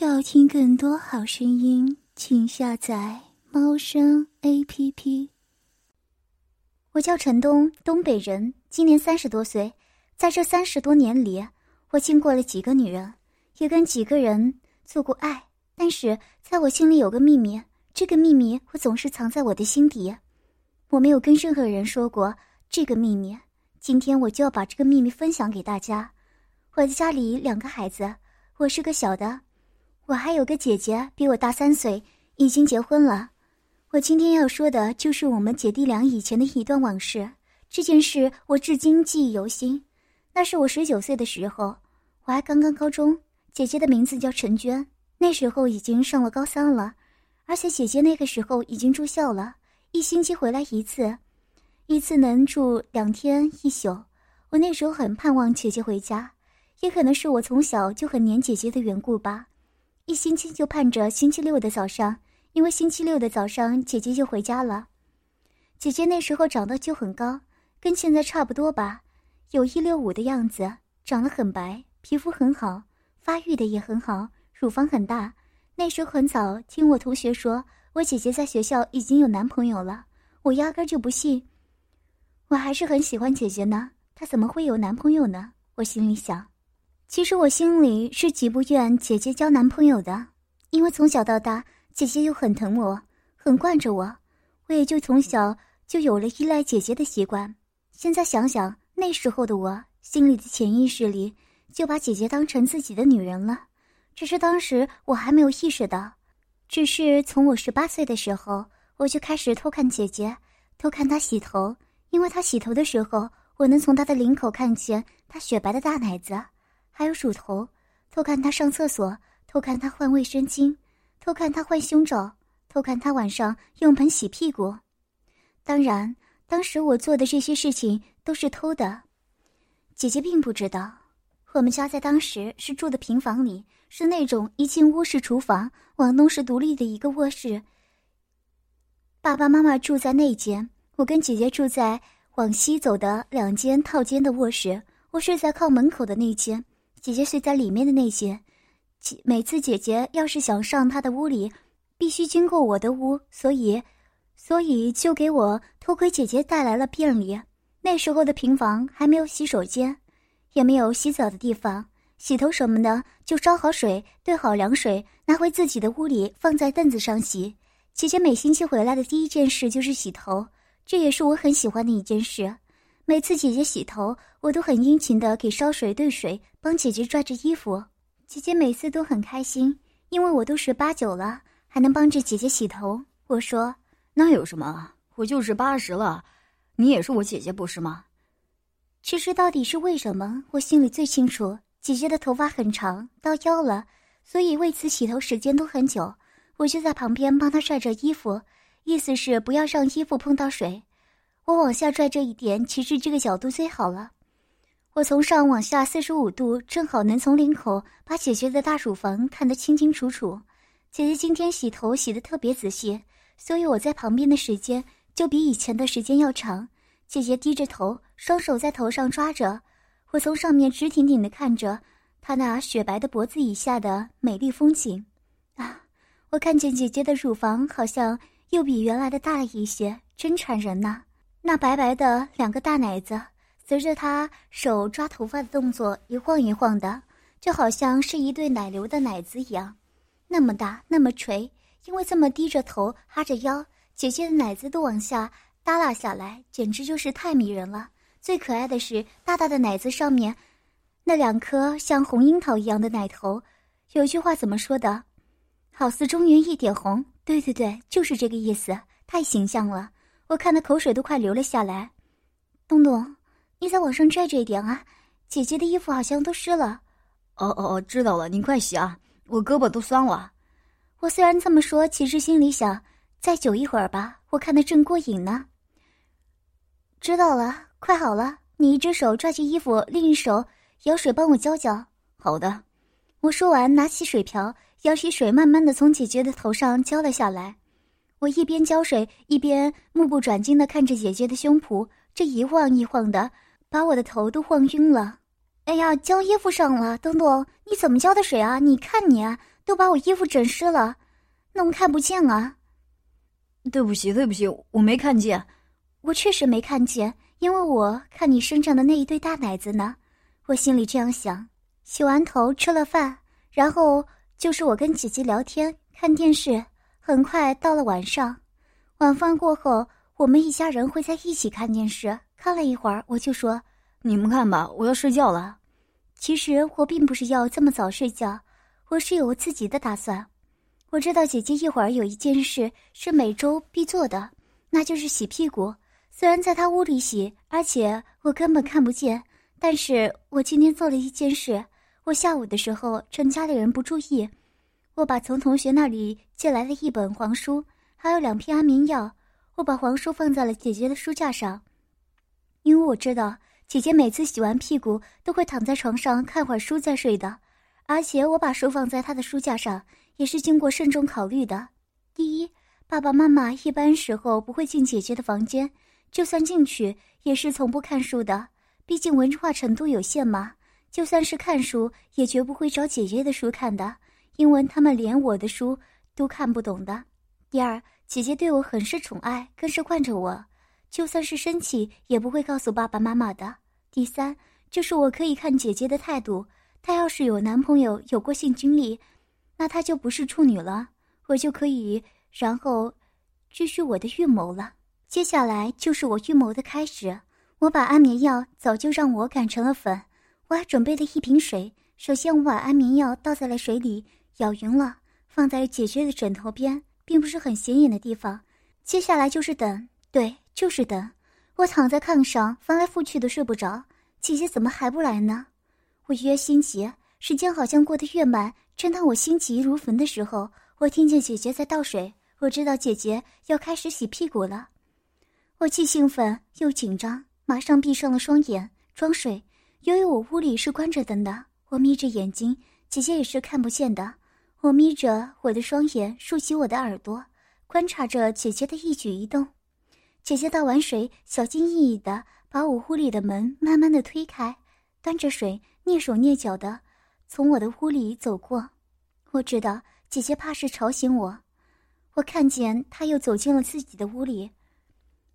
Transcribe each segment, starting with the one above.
要听更多好声音，请下载猫声 A P P。我叫陈东，东北人，今年三十多岁。在这三十多年里，我经过了几个女人，也跟几个人做过爱。但是，在我心里有个秘密，这个秘密我总是藏在我的心底，我没有跟任何人说过这个秘密。今天我就要把这个秘密分享给大家。我的家里两个孩子，我是个小的。我还有个姐姐，比我大三岁，已经结婚了。我今天要说的就是我们姐弟俩以前的一段往事。这件事我至今记忆犹新。那是我十九岁的时候，我还刚刚高中。姐姐的名字叫陈娟，那时候已经上了高三了，而且姐姐那个时候已经住校了，一星期回来一次，一次能住两天一宿。我那时候很盼望姐姐回家，也可能是我从小就很黏姐姐的缘故吧。一星期就盼着星期六的早上，因为星期六的早上姐姐就回家了。姐姐那时候长得就很高，跟现在差不多吧，有一六五的样子，长得很白，皮肤很好，发育的也很好，乳房很大。那时候很早听我同学说我姐姐在学校已经有男朋友了，我压根就不信。我还是很喜欢姐姐呢，她怎么会有男朋友呢？我心里想。其实我心里是极不愿姐姐交男朋友的，因为从小到大，姐姐又很疼我，很惯着我，我也就从小就有了依赖姐姐的习惯。现在想想，那时候的我，心里的潜意识里就把姐姐当成自己的女人了，只是当时我还没有意识到。只是从我十八岁的时候，我就开始偷看姐姐，偷看她洗头，因为她洗头的时候，我能从她的领口看见她雪白的大奶子。还有乳头，偷看他上厕所，偷看他换卫生巾，偷看他换胸罩，偷看他晚上用盆洗屁股。当然，当时我做的这些事情都是偷的，姐姐并不知道。我们家在当时是住的平房里，是那种一进屋是厨房，往东是独立的一个卧室。爸爸妈妈住在那间，我跟姐姐住在往西走的两间套间的卧室，我睡在靠门口的那间。姐姐睡在里面的那些，每次姐姐要是想上她的屋里，必须经过我的屋，所以，所以就给我偷窥姐姐带来了便利。那时候的平房还没有洗手间，也没有洗澡的地方，洗头什么的就烧好水，兑好凉水，拿回自己的屋里，放在凳子上洗。姐姐每星期回来的第一件事就是洗头，这也是我很喜欢的一件事。每次姐姐洗头，我都很殷勤的给烧水兑水，帮姐姐拽着衣服。姐姐每次都很开心，因为我都十八九了，还能帮着姐姐洗头。我说：“那有什么？我就是八十了，你也是我姐姐，不是吗？”其实到底是为什么，我心里最清楚。姐姐的头发很长，到腰了，所以为此洗头时间都很久。我就在旁边帮她晒着衣服，意思是不要让衣服碰到水。我往下拽这一点，其实这个角度最好了。我从上往下四十五度，正好能从领口把姐姐的大乳房看得清清楚楚。姐姐今天洗头洗得特别仔细，所以我在旁边的时间就比以前的时间要长。姐姐低着头，双手在头上抓着，我从上面直挺挺地看着她那雪白的脖子以下的美丽风景。啊，我看见姐姐的乳房好像又比原来的大了一些，真馋人呐！那白白的两个大奶子，随着他手抓头发的动作一晃一晃的，就好像是一对奶牛的奶子一样，那么大，那么垂。因为这么低着头，哈着腰，姐姐的奶子都往下耷拉下来，简直就是太迷人了。最可爱的是，大大的奶子上面那两颗像红樱桃一样的奶头。有句话怎么说的？好似中原一点红。对对对，就是这个意思，太形象了。我看的口水都快流了下来，东东，你再往上拽拽一点啊！姐姐的衣服好像都湿了。哦哦哦，知道了，您快洗啊，我胳膊都酸了。我虽然这么说，其实心里想再久一会儿吧，我看的正过瘾呢。知道了，快好了，你一只手抓起衣服，另一手舀水帮我浇浇。好的，我说完，拿起水瓢，舀起水，慢慢的从姐姐的头上浇了下来。我一边浇水，一边目不转睛的看着姐姐的胸脯，这一晃一晃的，把我的头都晃晕了。哎呀，浇衣服上了，东东，你怎么浇的水啊？你看你，都把我衣服整湿了，弄看不见啊！对不起，对不起，我没看见，我确实没看见，因为我看你身上的那一对大奶子呢。我心里这样想。洗完头，吃了饭，然后就是我跟姐姐聊天、看电视。很快到了晚上，晚饭过后，我们一家人会在一起看电视。看了一会儿，我就说：“你们看吧，我要睡觉了。”其实我并不是要这么早睡觉，我是有我自己的打算。我知道姐姐一会儿有一件事是每周必做的，那就是洗屁股。虽然在她屋里洗，而且我根本看不见，但是我今天做了一件事。我下午的时候趁家里人不注意，我把从同学那里借来的一本黄书，还有两片安眠药，我把黄书放在了姐姐的书架上，因为我知道姐姐每次洗完屁股都会躺在床上看会儿书再睡的，而且我把书放在她的书架上。也是经过慎重考虑的。第一，爸爸妈妈一般时候不会进姐姐的房间，就算进去也是从不看书的，毕竟文化程度有限嘛。就算是看书，也绝不会找姐姐的书看的，因为他们连我的书都看不懂的。第二，姐姐对我很是宠爱，更是惯着我，就算是生气也不会告诉爸爸妈妈的。第三，就是我可以看姐姐的态度，她要是有男朋友，有过性经历。那她就不是处女了，我就可以然后继续我的预谋了。接下来就是我预谋的开始。我把安眠药早就让我擀成了粉，我还准备了一瓶水。首先，我把安眠药倒在了水里，舀匀了，放在姐姐的枕头边，并不是很显眼的地方。接下来就是等，对，就是等。我躺在炕上，翻来覆去的睡不着。姐姐怎么还不来呢？我越心急，时间好像过得越慢。正当我心急如焚的时候，我听见姐姐在倒水。我知道姐姐要开始洗屁股了，我既兴奋又紧张，马上闭上了双眼装睡。由于我屋里是关着灯的，我眯着眼睛，姐姐也是看不见的。我眯着我的双眼，竖起我的耳朵，观察着姐姐的一举一动。姐姐倒完水，小心翼翼地把我屋里的门慢慢地推开，端着水，蹑手蹑脚的。从我的屋里走过，我知道姐姐怕是吵醒我。我看见她又走进了自己的屋里，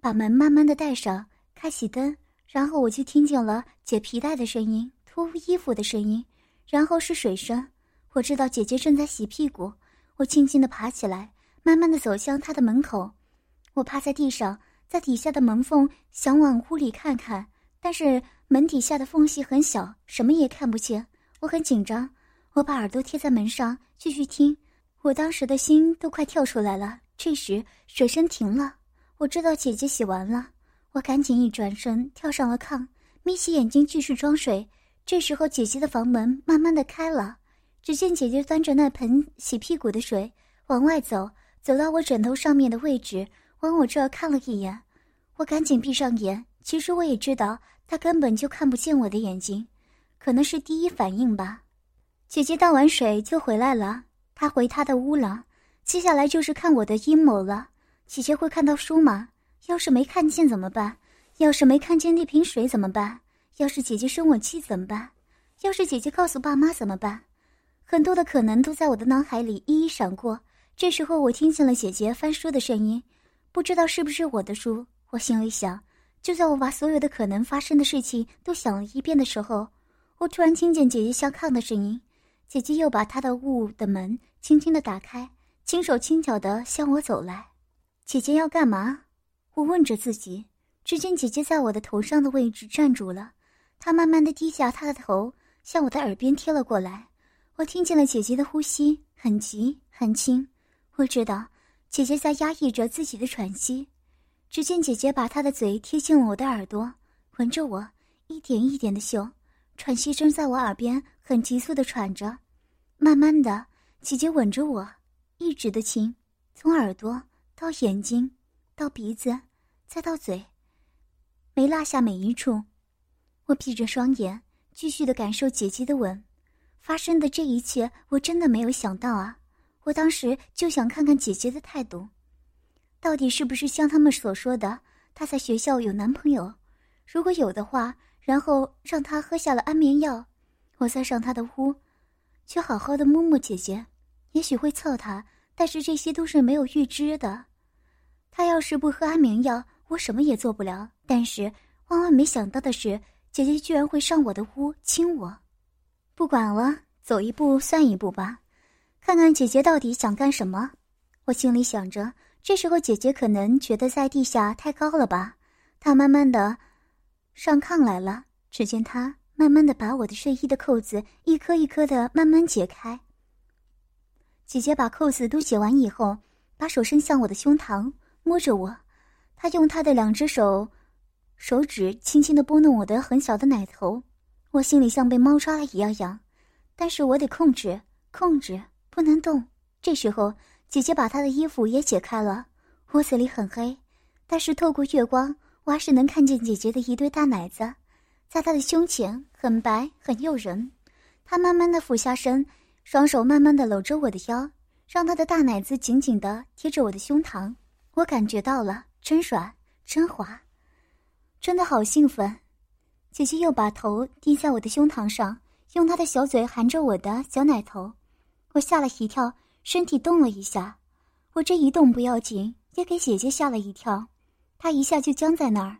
把门慢慢的带上，开启灯，然后我就听见了解皮带的声音、脱衣服的声音，然后是水声。我知道姐姐正在洗屁股。我轻轻的爬起来，慢慢的走向她的门口。我趴在地上，在底下的门缝想往屋里看看，但是门底下的缝隙很小，什么也看不见。我很紧张，我把耳朵贴在门上继续听，我当时的心都快跳出来了。这时水声停了，我知道姐姐洗完了，我赶紧一转身跳上了炕，眯起眼睛继续装水。这时候姐姐的房门慢慢的开了，只见姐姐端着那盆洗屁股的水往外走，走到我枕头上面的位置，往我这儿看了一眼。我赶紧闭上眼，其实我也知道她根本就看不见我的眼睛。可能是第一反应吧，姐姐倒完水就回来了，她回她的屋了。接下来就是看我的阴谋了。姐姐会看到书吗？要是没看见怎么办？要是没看见那瓶水怎么办？要是姐姐生我气怎么办？要是姐姐告诉爸妈怎么办？很多的可能都在我的脑海里一一闪过。这时候我听见了姐姐翻书的声音，不知道是不是我的书。我心里想，就在我把所有的可能发生的事情都想了一遍的时候。我突然听见姐姐下炕的声音，姐姐又把她的屋的门轻轻的打开，轻手轻脚的向我走来。姐姐要干嘛？我问着自己。只见姐姐在我的头上的位置站住了，她慢慢的低下她的头，向我的耳边贴了过来。我听见了姐姐的呼吸，很急很轻。我知道姐姐在压抑着自己的喘息。只见姐姐把她的嘴贴近了我的耳朵，闻着我，一点一点的嗅。喘息声在我耳边很急促的喘着，慢慢的，姐姐吻着我，一直的亲，从耳朵到眼睛，到鼻子，再到嘴，没落下每一处。我闭着双眼，继续的感受姐姐的吻。发生的这一切，我真的没有想到啊！我当时就想看看姐姐的态度，到底是不是像他们所说的，她在学校有男朋友？如果有的话。然后让她喝下了安眠药，我再上他的屋，去好好的摸摸姐姐。也许会操他，但是这些都是没有预知的。他要是不喝安眠药，我什么也做不了。但是万万没想到的是，姐姐居然会上我的屋亲我。不管了，走一步算一步吧，看看姐姐到底想干什么。我心里想着。这时候，姐姐可能觉得在地下太高了吧？她慢慢的上炕来了。只见她慢慢的把我的睡衣的扣子一颗一颗的慢慢解开。姐姐把扣子都解完以后，把手伸向我的胸膛，摸着我。她用她的两只手手指轻轻的拨弄我的很小的奶头。我心里像被猫抓了一样痒，但是我得控制，控制，不能动。这时候。姐姐把她的衣服也解开了，屋子里很黑，但是透过月光，我还是能看见姐姐的一对大奶子，在她的胸前，很白，很诱人。她慢慢的俯下身，双手慢慢的搂着我的腰，让她的大奶子紧紧的贴着我的胸膛。我感觉到了，真软，真滑，真的好兴奋。姐姐又把头低在我的胸膛上，用她的小嘴含着我的小奶头，我吓了一跳。身体动了一下，我这一动不要紧，也给姐姐吓了一跳，她一下就僵在那儿，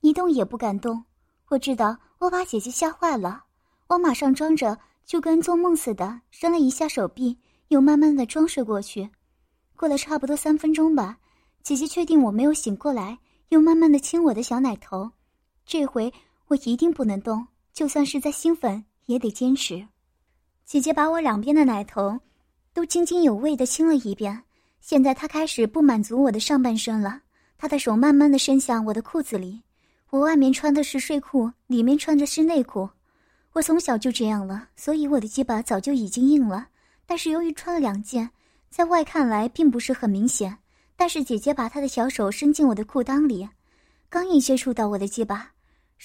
一动也不敢动。我知道我把姐姐吓坏了，我马上装着就跟做梦似的，伸了一下手臂，又慢慢的装睡过去。过了差不多三分钟吧，姐姐确定我没有醒过来，又慢慢的亲我的小奶头。这回我一定不能动，就算是再兴奋也得坚持。姐姐把我两边的奶头。都津津有味地亲了一遍，现在她开始不满足我的上半身了。她的手慢慢地伸向我的裤子里，我外面穿的是睡裤，里面穿的是内裤。我从小就这样了，所以我的鸡巴早就已经硬了。但是由于穿了两件，在外看来并不是很明显。但是姐姐把她的小手伸进我的裤裆里，刚一接触到我的鸡巴，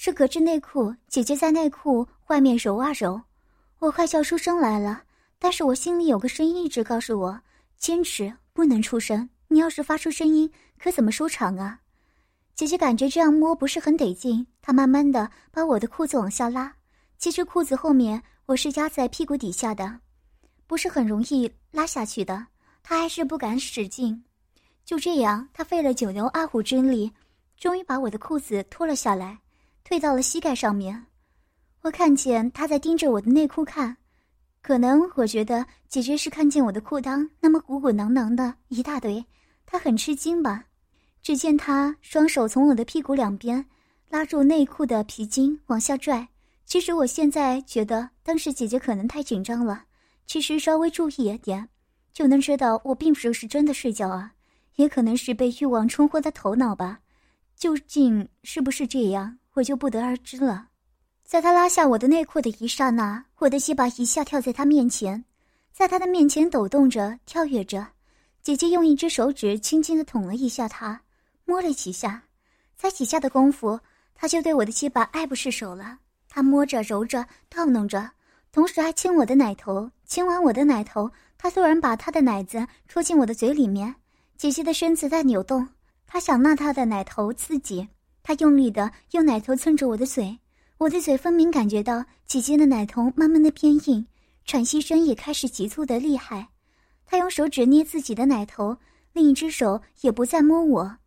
是隔着内裤，姐姐在内裤外面揉啊揉，我快笑出声来了。但是我心里有个声音一直告诉我：坚持，不能出声。你要是发出声音，可怎么收场啊？姐姐感觉这样摸不是很得劲，她慢慢的把我的裤子往下拉。其实裤子后面我是压在屁股底下的，不是很容易拉下去的。她还是不敢使劲。就这样，她费了九牛二虎之力，终于把我的裤子脱了下来，退到了膝盖上面。我看见他在盯着我的内裤看。可能我觉得姐姐是看见我的裤裆那么鼓鼓囊囊的一大堆，她很吃惊吧？只见她双手从我的屁股两边拉住内裤的皮筋往下拽。其实我现在觉得当时姐姐可能太紧张了，其实稍微注意一点，就能知道我并不是真的睡觉啊，也可能是被欲望冲昏了头脑吧。究竟是不是这样，我就不得而知了。在他拉下我的内裤的一刹那，我的鸡巴一下跳在他面前，在他的面前抖动着、跳跃着。姐姐用一只手指轻轻地捅了一下他，摸了几下，才几下的功夫，他就对我的鸡巴爱不释手了。他摸着、揉着、套弄着，同时还亲我的奶头。亲完我的奶头，他突然把他的奶子戳进我的嘴里面。姐姐的身子在扭动，他想拿他的奶头刺激，他用力的用奶头蹭着我的嘴。我的嘴分明感觉到姐姐的奶头慢慢的变硬，喘息声也开始急促的厉害。他用手指捏自己的奶头，另一只手也不再摸我，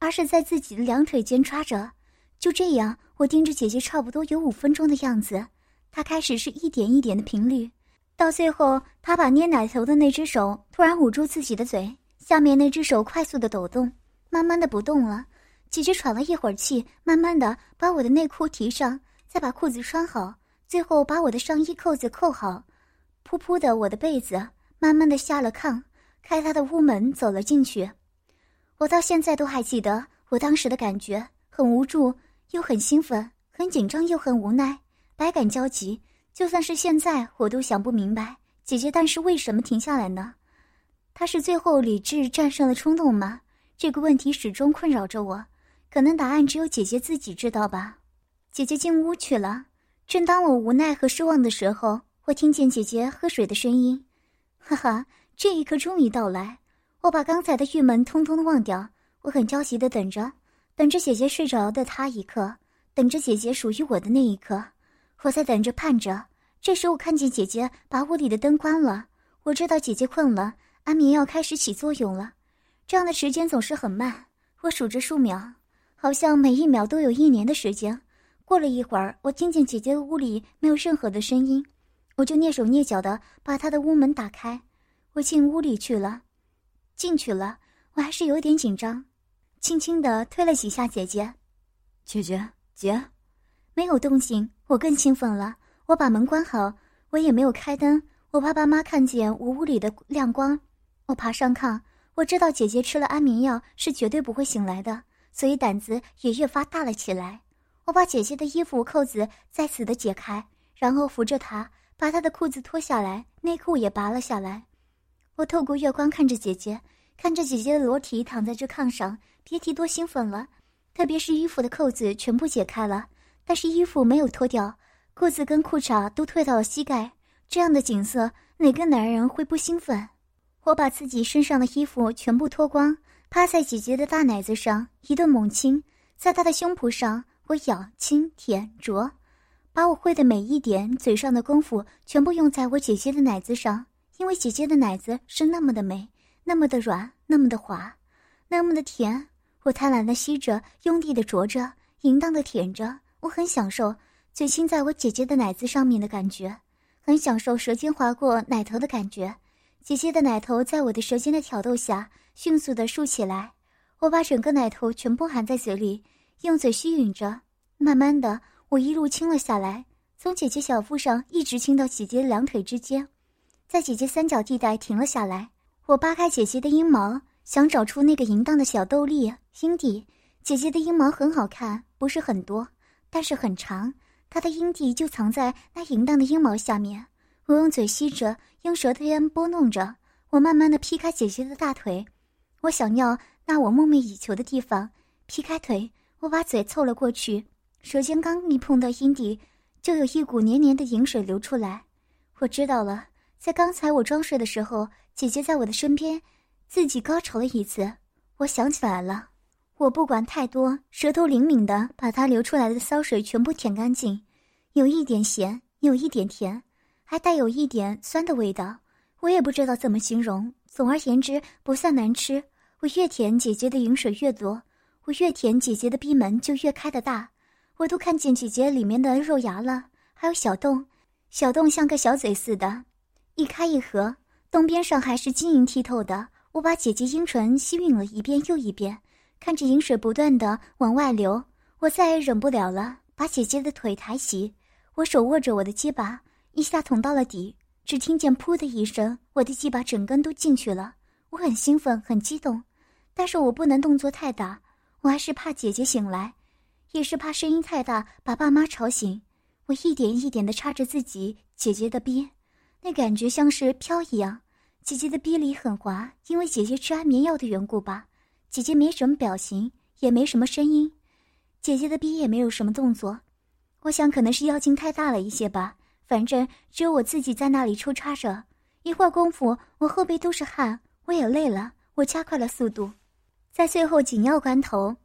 而是在自己的两腿间抓着。就这样，我盯着姐姐差不多有五分钟的样子。她开始是一点一点的频率，到最后，她把捏奶头的那只手突然捂住自己的嘴，下面那只手快速的抖动，慢慢的不动了。姐姐喘了一会儿气，慢慢的把我的内裤提上。再把裤子穿好，最后把我的上衣扣子扣好，噗噗的我的被子，慢慢的下了炕，开他的屋门走了进去。我到现在都还记得我当时的感觉，很无助，又很兴奋，很紧张，又很无奈，百感交集。就算是现在，我都想不明白姐姐，但是为什么停下来呢？她是最后理智战胜了冲动吗？这个问题始终困扰着我，可能答案只有姐姐自己知道吧。姐姐进屋去了。正当我无奈和失望的时候，我听见姐姐喝水的声音。哈哈，这一刻终于到来。我把刚才的郁闷通通的忘掉。我很焦急的等着，等着姐姐睡着的她一刻，等着姐姐属于我的那一刻。我在等着盼着。这时我看见姐姐把屋里的灯关了，我知道姐姐困了，安眠药开始起作用了。这样的时间总是很慢，我数着数秒，好像每一秒都有一年的时间。过了一会儿，我听见姐姐的屋里没有任何的声音，我就蹑手蹑脚的把她的屋门打开，我进屋里去了。进去了，我还是有点紧张，轻轻的推了几下姐姐。姐姐，姐，没有动静，我更兴奋了。我把门关好，我也没有开灯。我怕爸妈看见我屋里的亮光，我爬上炕。我知道姐姐吃了安眠药是绝对不会醒来的，所以胆子也越发大了起来。我把姐姐的衣服扣子再次的解开，然后扶着她把她的裤子脱下来，内裤也拔了下来。我透过月光看着姐姐，看着姐姐的裸体躺在这炕上，别提多兴奋了。特别是衣服的扣子全部解开了，但是衣服没有脱掉，裤子跟裤衩都退到了膝盖。这样的景色，哪个男人会不兴奋？我把自己身上的衣服全部脱光，趴在姐姐的大奶子上一顿猛亲，在她的胸脯上我咬、亲、舔、啄，把我会的每一点嘴上的功夫全部用在我姐姐的奶子上，因为姐姐的奶子是那么的美，那么的软，那么的滑，那么的甜。我贪婪的吸着，用力的啄着，淫荡的舔着，我很享受嘴亲在我姐姐的奶子上面的感觉。很享受舌尖划过奶头的感觉，姐姐的奶头在我的舌尖的挑逗下迅速的竖起来，我把整个奶头全部含在嘴里，用嘴吸吮着。慢慢的，我一路亲了下来，从姐姐小腹上一直亲到姐姐的两腿之间，在姐姐三角地带停了下来。我扒开姐姐的阴毛，想找出那个淫荡的小豆粒阴蒂。姐姐的阴毛很好看，不是很多，但是很长。她的阴蒂就藏在那淫荡的阴毛下面，我用嘴吸着，用舌头拨弄着。我慢慢的劈开姐姐的大腿，我想要那我梦寐以求的地方。劈开腿，我把嘴凑了过去，舌尖刚一碰到阴蒂，就有一股黏黏的饮水流出来。我知道了，在刚才我装睡的时候，姐姐在我的身边，自己高潮了一次。我想起来了。我不管太多，舌头灵敏的把它流出来的骚水全部舔干净，有一点咸，有一点甜，还带有一点酸的味道。我也不知道怎么形容，总而言之不算难吃。我越舔姐姐的饮水越多，我越舔姐姐的逼门就越开的大，我都看见姐姐里面的肉芽了，还有小洞，小洞像个小嘴似的，一开一合，洞边上还是晶莹剔透的。我把姐姐阴唇吸吮了一遍又一遍。看着饮水不断的往外流，我再也忍不了了，把姐姐的腿抬起，我手握着我的鸡巴，一下捅到了底，只听见“噗”的一声，我的鸡巴整根都进去了。我很兴奋，很激动，但是我不能动作太大，我还是怕姐姐醒来，也是怕声音太大把爸妈吵醒。我一点一点的插着自己姐姐的逼，那感觉像是飘一样。姐姐的逼里很滑，因为姐姐吃安眠药的缘故吧。姐姐没什么表情，也没什么声音，姐姐的逼也没有什么动作。我想可能是药劲太大了一些吧。反正只有我自己在那里抽插着，一会儿功夫，我后背都是汗，我也累了。我加快了速度，在最后紧要关头，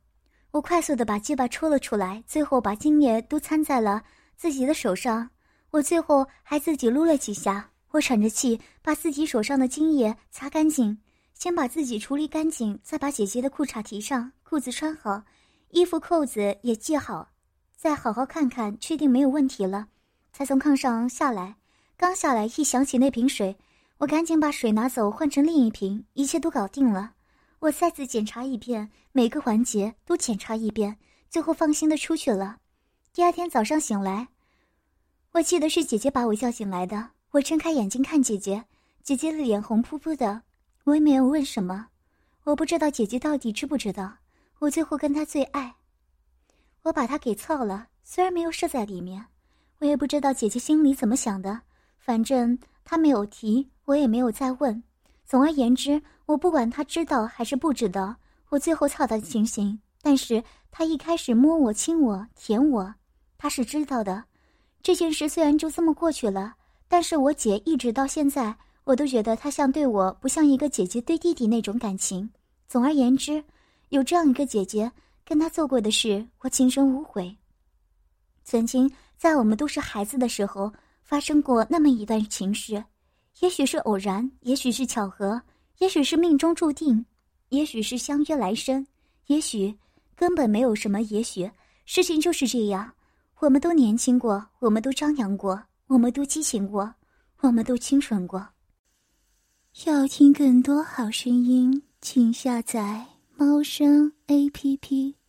我快速的把鸡巴抽了出来，最后把精液都掺在了自己的手上。我最后还自己撸了几下，我喘着气把自己手上的精液擦干净。先把自己处理干净，再把姐姐的裤衩提上，裤子穿好，衣服扣子也系好，再好好看看，确定没有问题了，才从炕上下来。刚下来，一想起那瓶水，我赶紧把水拿走，换成另一瓶，一切都搞定了。我再次检查一遍，每个环节都检查一遍，最后放心的出去了。第二天早上醒来，我记得是姐姐把我叫醒来的。我睁开眼睛看姐姐，姐姐的脸红扑扑的。我也没有问什么，我不知道姐姐到底知不知道。我最后跟她最爱，我把她给操了，虽然没有射在里面，我也不知道姐姐心里怎么想的。反正她没有提，我也没有再问。总而言之，我不管她知道还是不知道，我最后操她的情形。但是她一开始摸我、亲我、舔我，她是知道的。这件事虽然就这么过去了，但是我姐一直到现在。我都觉得她像对我，不像一个姐姐对弟弟那种感情。总而言之，有这样一个姐姐跟他做过的事，我情深无悔。曾经在我们都是孩子的时候，发生过那么一段情事，也许是偶然，也许是巧合，也许是命中注定，也许是相约来生，也许根本没有什么也许。事情就是这样，我们都年轻过，我们都张扬过，我们都激情过，我们都清纯过。要听更多好声音，请下载猫声 A P P。